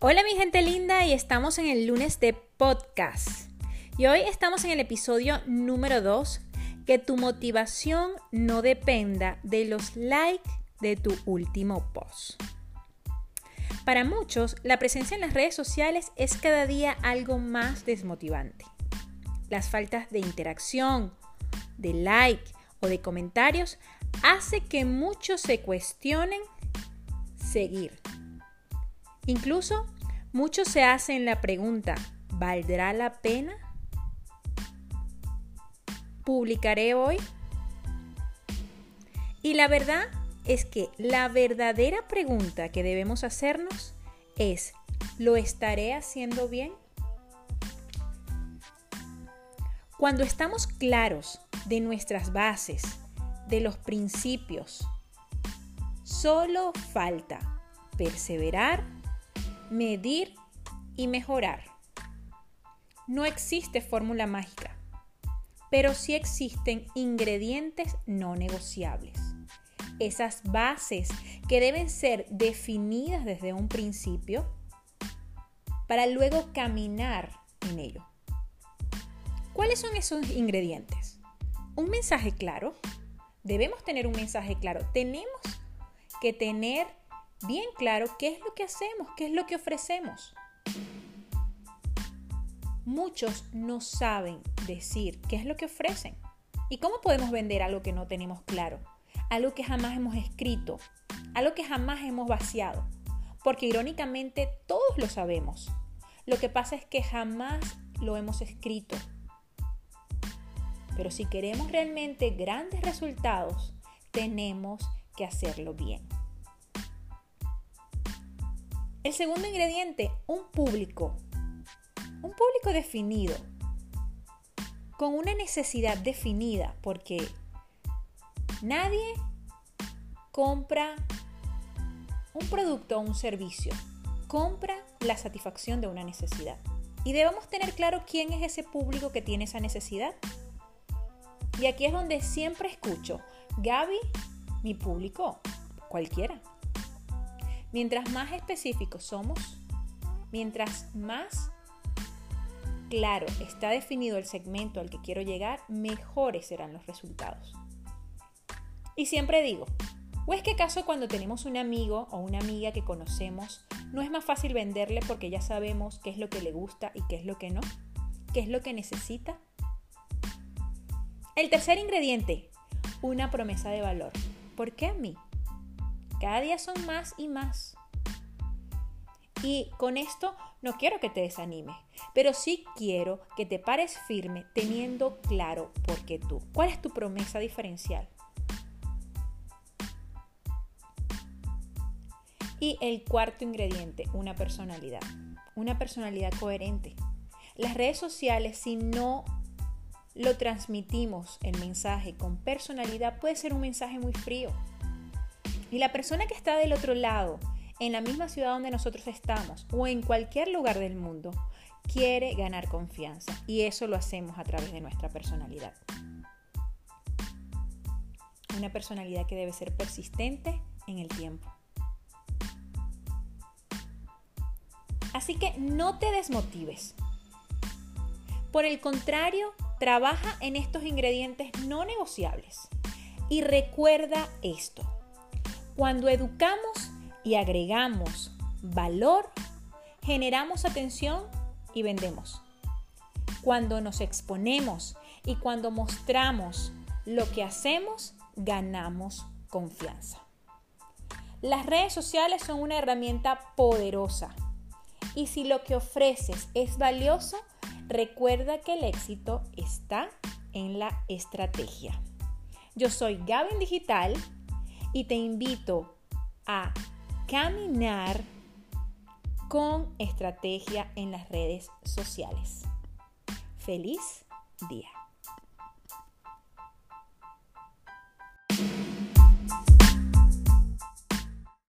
Hola mi gente linda y estamos en el lunes de podcast. Y hoy estamos en el episodio número 2, que tu motivación no dependa de los likes de tu último post. Para muchos, la presencia en las redes sociales es cada día algo más desmotivante. Las faltas de interacción, de like o de comentarios hace que muchos se cuestionen seguir Incluso muchos se hacen la pregunta, ¿valdrá la pena? ¿Publicaré hoy? Y la verdad es que la verdadera pregunta que debemos hacernos es, ¿lo estaré haciendo bien? Cuando estamos claros de nuestras bases, de los principios, solo falta perseverar medir y mejorar. No existe fórmula mágica, pero sí existen ingredientes no negociables. Esas bases que deben ser definidas desde un principio para luego caminar en ello. ¿Cuáles son esos ingredientes? Un mensaje claro. Debemos tener un mensaje claro. Tenemos que tener bien claro qué es lo que hacemos, qué es lo que ofrecemos. Muchos no saben decir qué es lo que ofrecen. ¿Y cómo podemos vender algo que no tenemos claro? Algo que jamás hemos escrito, algo que jamás hemos vaciado. Porque irónicamente todos lo sabemos. Lo que pasa es que jamás lo hemos escrito. Pero si queremos realmente grandes resultados, tenemos que hacerlo bien. El segundo ingrediente, un público. Un público definido, con una necesidad definida, porque nadie compra un producto o un servicio, compra la satisfacción de una necesidad. Y debemos tener claro quién es ese público que tiene esa necesidad. Y aquí es donde siempre escucho, Gaby, mi público, cualquiera. Mientras más específicos somos, mientras más claro está definido el segmento al que quiero llegar, mejores serán los resultados. Y siempre digo, ¿o es que acaso cuando tenemos un amigo o una amiga que conocemos, no es más fácil venderle porque ya sabemos qué es lo que le gusta y qué es lo que no? ¿Qué es lo que necesita? El tercer ingrediente, una promesa de valor. ¿Por qué a mí? Cada día son más y más. Y con esto no quiero que te desanimes, pero sí quiero que te pares firme teniendo claro por qué tú. ¿Cuál es tu promesa diferencial? Y el cuarto ingrediente, una personalidad. Una personalidad coherente. Las redes sociales, si no lo transmitimos el mensaje con personalidad, puede ser un mensaje muy frío. Y la persona que está del otro lado, en la misma ciudad donde nosotros estamos o en cualquier lugar del mundo, quiere ganar confianza. Y eso lo hacemos a través de nuestra personalidad. Una personalidad que debe ser persistente en el tiempo. Así que no te desmotives. Por el contrario, trabaja en estos ingredientes no negociables. Y recuerda esto. Cuando educamos y agregamos valor, generamos atención y vendemos. Cuando nos exponemos y cuando mostramos lo que hacemos, ganamos confianza. Las redes sociales son una herramienta poderosa y si lo que ofreces es valioso, recuerda que el éxito está en la estrategia. Yo soy Gavin Digital y te invito a caminar con estrategia en las redes sociales. Feliz día.